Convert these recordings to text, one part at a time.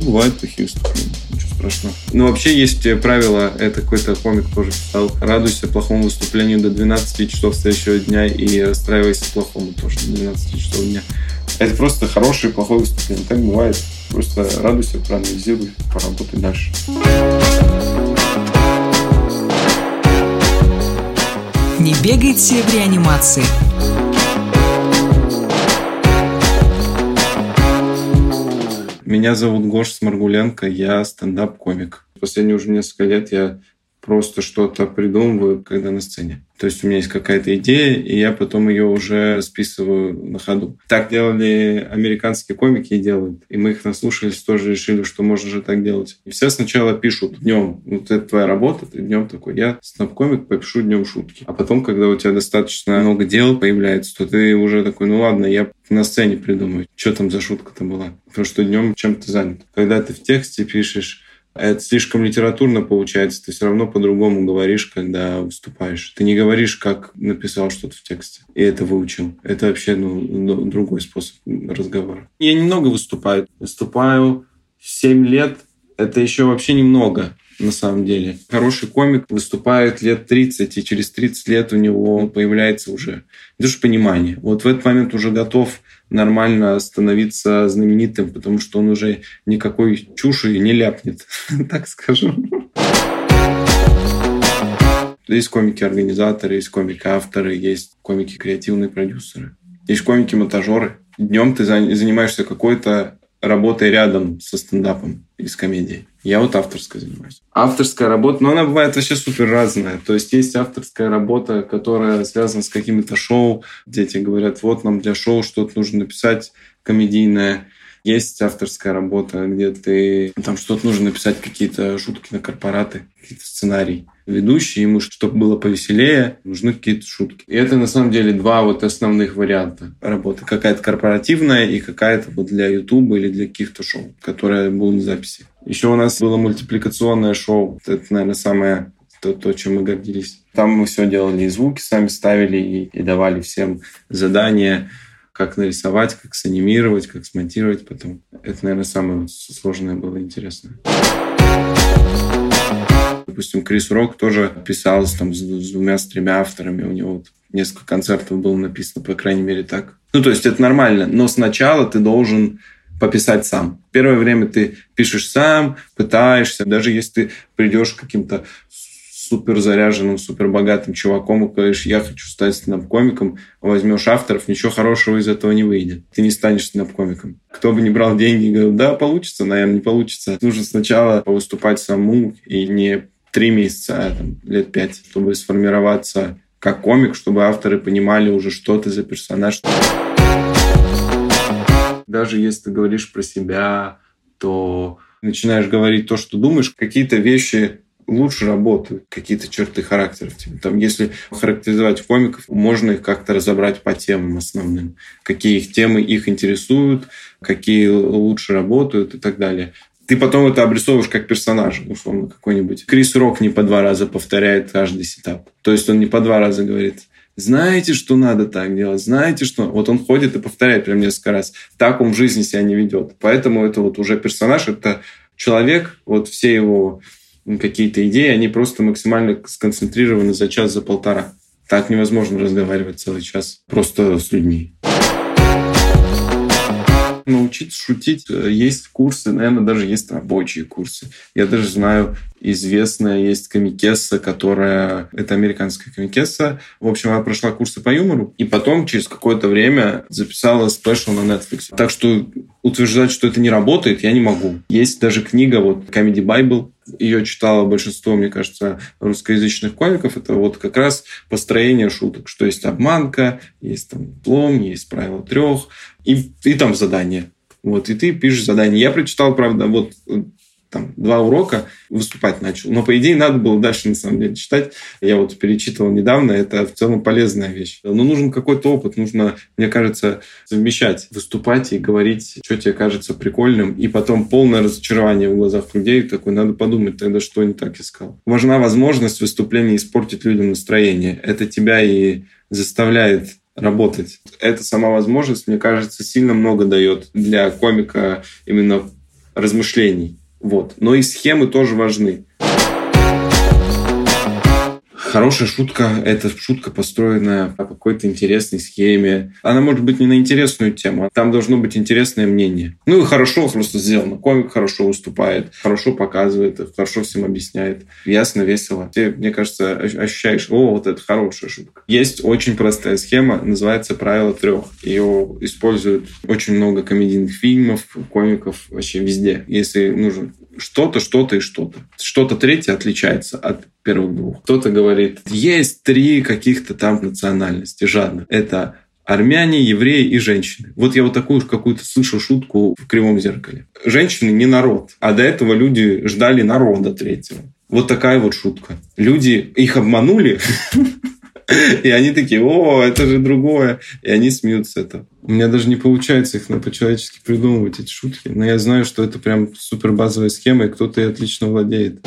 Бывают плохие выступления, ничего страшного. Но вообще есть правило, это какой-то комик тоже писал, радуйся плохому выступлению до 12 часов следующего дня и расстраивайся плохому тоже до 12 часов дня. Это просто хорошее и плохое выступление. Так бывает. Просто радуйся, проанализируй, поработай дальше. Не бегайте в реанимации. Меня зовут Гош Сморгуленко, я стендап-комик. Последние уже несколько лет я просто что-то придумываю, когда на сцене. То есть у меня есть какая-то идея, и я потом ее уже списываю на ходу. Так делали американские комики и делают. И мы их наслушались, тоже решили, что можно же так делать. И все сначала пишут днем. Вот это твоя работа, ты днем такой. Я стендап-комик, попишу днем шутки. А потом, когда у тебя достаточно много дел появляется, то ты уже такой, ну ладно, я на сцене придумаю, что там за шутка-то была. Потому что днем чем-то занят. Когда ты в тексте пишешь, это слишком литературно получается. Ты все равно по-другому говоришь, когда выступаешь. Ты не говоришь, как написал что-то в тексте. И это выучил. Это вообще ну, другой способ разговора. Я немного выступаю. Выступаю 7 лет. Это еще вообще немного на самом деле. Хороший комик выступает лет 30, и через 30 лет у него появляется уже что понимание. Вот в этот момент уже готов нормально становиться знаменитым, потому что он уже никакой чуши не ляпнет, так скажу. Есть комики-организаторы, есть комики-авторы, есть комики-креативные продюсеры. Есть комики-монтажеры. Днем ты занимаешься какой-то работой рядом со стендапом или с комедией. Я вот авторской занимаюсь. Авторская работа, но она бывает вообще супер разная. То есть есть авторская работа, которая связана с какими-то шоу. Дети говорят, вот нам для шоу что-то нужно написать комедийное. Есть авторская работа, где ты там что-то нужно написать, какие-то шутки на корпораты, какие-то сценарии. Ведущий, ему, чтобы было повеселее, нужны какие-то шутки. И это на самом деле два вот основных варианта работы. Какая-то корпоративная и какая-то вот для Ютуба или для каких-то шоу, которые будут в записи. Еще у нас было мультипликационное шоу. Это, наверное, самое то, то, чем мы гордились. Там мы все делали и звуки сами ставили, и, и давали всем задания как нарисовать, как санимировать, как смонтировать потом. Это, наверное, самое сложное было интересное. Допустим, Крис Рок тоже писался там с, с двумя, с тремя авторами. У него вот несколько концертов было написано, по крайней мере, так. Ну, то есть это нормально. Но сначала ты должен пописать сам. Первое время ты пишешь сам, пытаешься. Даже если ты придешь к каким-то супер заряженным, супер богатым чуваком и говоришь, я хочу стать стендап-комиком, возьмешь авторов, ничего хорошего из этого не выйдет. Ты не станешь стендап-комиком. Кто бы не брал деньги говорил, да, получится, наверное, не получится. Нужно сначала выступать саму и не три месяца, а там, лет пять, чтобы сформироваться как комик, чтобы авторы понимали уже, что ты за персонаж. Даже если ты говоришь про себя, то начинаешь говорить то, что думаешь, какие-то вещи лучше работают, какие-то черты характера в тебе. Там, если характеризовать комиков, можно их как-то разобрать по темам основным. Какие их темы их интересуют, какие лучше работают и так далее. Ты потом это обрисовываешь как персонаж, условно, какой-нибудь. Крис Рок не по два раза повторяет каждый сетап. То есть он не по два раза говорит, знаете, что надо так делать, знаете, что... Вот он ходит и повторяет прям несколько раз. Так он в жизни себя не ведет. Поэтому это вот уже персонаж, это человек, вот все его какие-то идеи, они просто максимально сконцентрированы за час, за полтора. Так невозможно разговаривать целый час просто с людьми. Научиться шутить. Э, есть курсы, наверное, даже есть рабочие курсы. Я даже знаю, известная есть комикесса, которая... Это американская комикесса. В общем, она прошла курсы по юмору. И потом, через какое-то время, записала спешл на Netflix. Так что утверждать, что это не работает, я не могу. Есть даже книга, вот, Comedy Bible, ее читало большинство, мне кажется, русскоязычных комиков, это вот как раз построение шуток, что есть обманка, есть там плом, есть правило трех, и, и там задание. Вот, и ты пишешь задание. Я прочитал, правда, вот там, два урока выступать начал. Но, по идее, надо было дальше, на самом деле, читать. Я вот перечитывал недавно, это в целом полезная вещь. Но нужен какой-то опыт, нужно, мне кажется, совмещать, выступать и говорить, что тебе кажется прикольным, и потом полное разочарование в глазах людей, такой, надо подумать тогда, что не так искал. Важна возможность выступления испортить людям настроение. Это тебя и заставляет работать. Эта сама возможность, мне кажется, сильно много дает для комика именно размышлений. Вот. Но и схемы тоже важны. Хорошая шутка – это шутка, построенная по какой-то интересной схеме. Она может быть не на интересную тему, а там должно быть интересное мнение. Ну и хорошо просто сделано. Комик хорошо выступает, хорошо показывает, хорошо всем объясняет. Ясно, весело. Ты, мне кажется, ощущаешь, о, вот это хорошая шутка. Есть очень простая схема, называется «Правило трех». Ее используют очень много комедийных фильмов, комиков вообще везде. Если нужно что-то, что-то и что-то. Что-то третье отличается от первых двух. Кто-то говорит, есть три каких-то там национальности жадных. Это армяне, евреи и женщины. Вот я вот такую какую-то слышу шутку в кривом зеркале. Женщины не народ, а до этого люди ждали народа третьего. Вот такая вот шутка. Люди их обманули, и они такие, о, это же другое. И они смеются с этого. У меня даже не получается их на по-человечески придумывать, эти шутки. Но я знаю, что это прям супер базовая схема, и кто-то ей отлично владеет.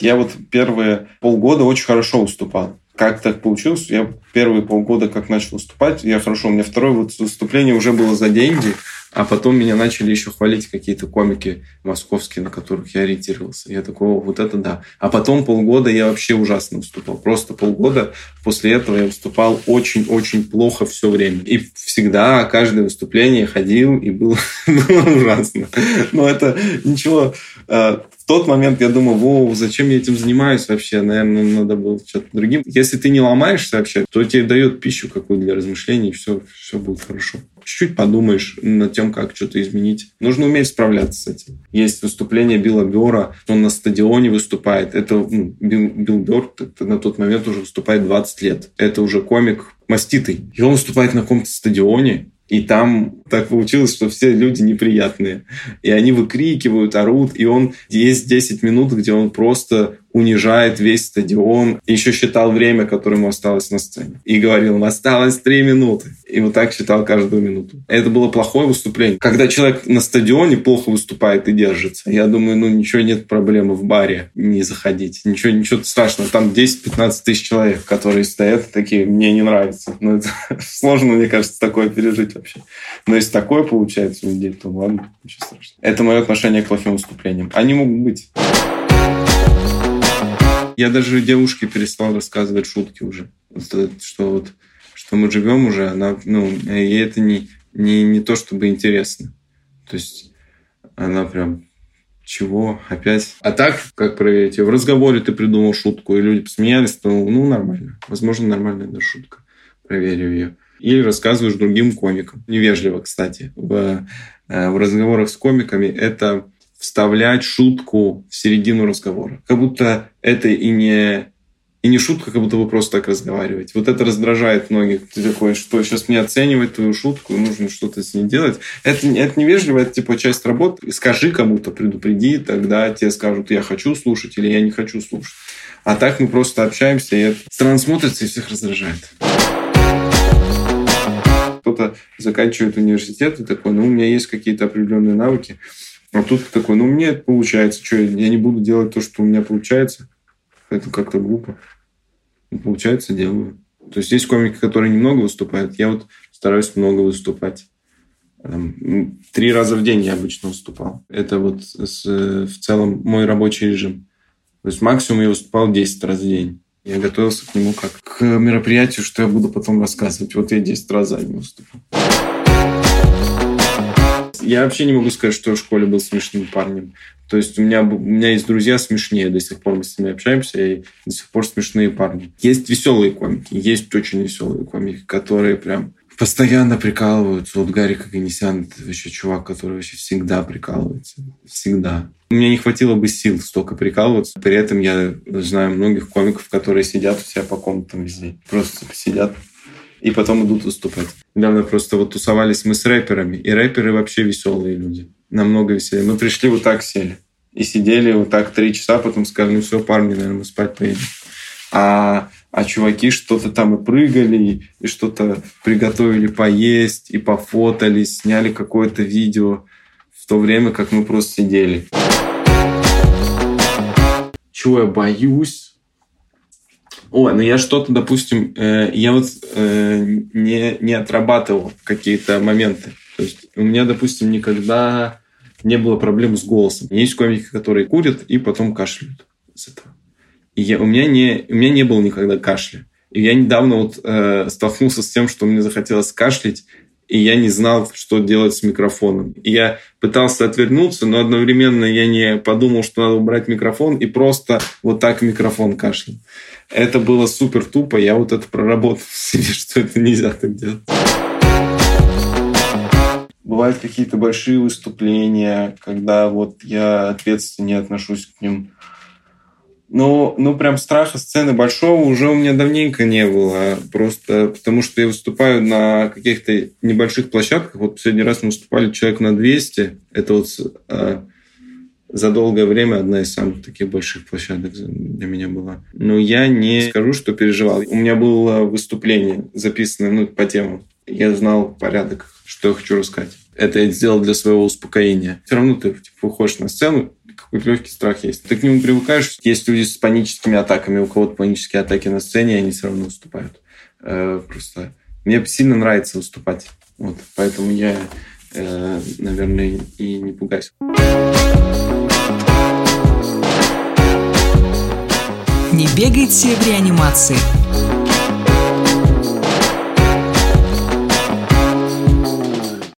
Я вот первые полгода очень хорошо выступал. Как так получилось? Я первые полгода, как начал выступать, я хорошо, у меня второе вот выступление уже было за деньги, а потом меня начали еще хвалить какие-то комики московские, на которых я ориентировался. Я такой, вот это да. А потом полгода я вообще ужасно выступал. Просто полгода после этого я выступал очень-очень плохо все время. И всегда каждое выступление ходил, и было, ужасно. Но это ничего а, тот момент я думал, воу, зачем я этим занимаюсь вообще? Наверное, надо было что-то другим. Если ты не ломаешься вообще, то тебе дает пищу какую для размышлений, и все, все будет хорошо. Чуть-чуть подумаешь над тем, как что-то изменить. Нужно уметь справляться с этим. Есть выступление Билла Бера, он на стадионе выступает. Это ну, Билл, Билл Бер на тот момент уже выступает 20 лет. Это уже комик маститый. И он выступает на каком-то стадионе, и там так получилось, что все люди неприятные. И они выкрикивают, орут. И он есть 10 минут, где он просто унижает весь стадион. Еще считал время, которое ему осталось на сцене. И говорил, осталось три минуты. И вот так считал каждую минуту. Это было плохое выступление. Когда человек на стадионе плохо выступает и держится, я думаю, ну ничего нет проблемы в баре не заходить. Ничего, ничего страшного. Там 10-15 тысяч человек, которые стоят такие, мне не нравится. Ну, это сложно, мне кажется, такое пережить вообще. Но если такое получается у людей, то ладно, ничего страшного. Это мое отношение к плохим выступлениям. Они могут быть. Я даже девушке перестал рассказывать шутки уже. Что вот что мы живем уже, она, ну, и это не, не, не то чтобы интересно. То есть она прям чего? Опять? А так, как проверить? В разговоре ты придумал шутку, и люди посмеялись, то ну, нормально. Возможно, нормальная даже шутка. Проверю ее. Или рассказываешь другим комикам. Невежливо, кстати. В, э, в разговорах с комиками это вставлять шутку в середину разговора. Как будто это и не и не шутка, как будто вы просто так разговариваете. Вот это раздражает многих. Ты такой, что сейчас мне оценивать твою шутку, нужно что-то с ней делать. Это, это невежливо, это типа часть работы. Скажи кому-то, предупреди, тогда тебе скажут, я хочу слушать или я не хочу слушать. А так мы просто общаемся, и это странно смотрится и всех раздражает кто-то заканчивает университет и такой, ну, у меня есть какие-то определенные навыки, а тут такой, ну, мне получается, что я не буду делать то, что у меня получается. Это как-то глупо. Ну, получается, делаю. То есть есть комики, которые немного выступают. Я вот стараюсь много выступать. Там, три раза в день я обычно выступал. Это вот с, в целом мой рабочий режим. То есть максимум я выступал 10 раз в день. Я готовился к нему как к мероприятию, что я буду потом рассказывать. Вот я 10 раз за ним выступал. Я вообще не могу сказать, что в школе был смешным парнем. То есть у меня, у меня есть друзья смешнее, до сих пор мы с ними общаемся, и до сих пор смешные парни. Есть веселые комики, есть очень веселые комики, которые прям постоянно прикалываются. Вот Гарри Каганесян, это вообще чувак, который вообще всегда прикалывается. Всегда. У меня не хватило бы сил столько прикалываться. При этом я знаю многих комиков, которые сидят у себя по комнатам везде. Просто сидят и потом идут выступать. Недавно просто вот тусовались мы с рэперами, и рэперы вообще веселые люди. Намного веселее. Мы пришли вот так сели. И сидели вот так три часа, потом сказали, ну все, парни, наверное, мы спать поедем. А, а чуваки что-то там и прыгали, и, что-то приготовили поесть, и пофотали, сняли какое-то видео в то время, как мы просто сидели. Чего я боюсь? О, ну я что-то, допустим, э, я вот э, не, не отрабатывал какие-то моменты. То есть у меня, допустим, никогда не было проблем с голосом. Есть комики, которые курят и потом кашляют с этого. И я, у, меня не, у меня не было никогда кашля. И я недавно вот э, столкнулся с тем, что мне захотелось кашлять, и я не знал, что делать с микрофоном. И я пытался отвернуться, но одновременно я не подумал, что надо убрать микрофон, и просто вот так микрофон кашлял. Это было супер тупо, я вот это проработал себе, что это нельзя так делать. Бывают какие-то большие выступления, когда вот я ответственнее отношусь к ним. Ну, ну, прям страха сцены большого уже у меня давненько не было. Просто потому что я выступаю на каких-то небольших площадках. Вот последний раз мы выступали человек на 200. Это вот э, за долгое время одна из самых таких больших площадок для меня была. Но я не скажу, что переживал. У меня было выступление записанное ну, по темам. Я знал порядок, что я хочу рассказать. Это я сделал для своего успокоения. Все равно ты типа, выходишь на сцену, какой-то легкий страх есть. Ты к нему привыкаешь. Есть люди с паническими атаками, у кого-то панические атаки на сцене, они все равно выступают. Э, просто мне сильно нравится выступать. Вот, поэтому я, э, наверное, и не пугаюсь. Не бегайте в реанимации.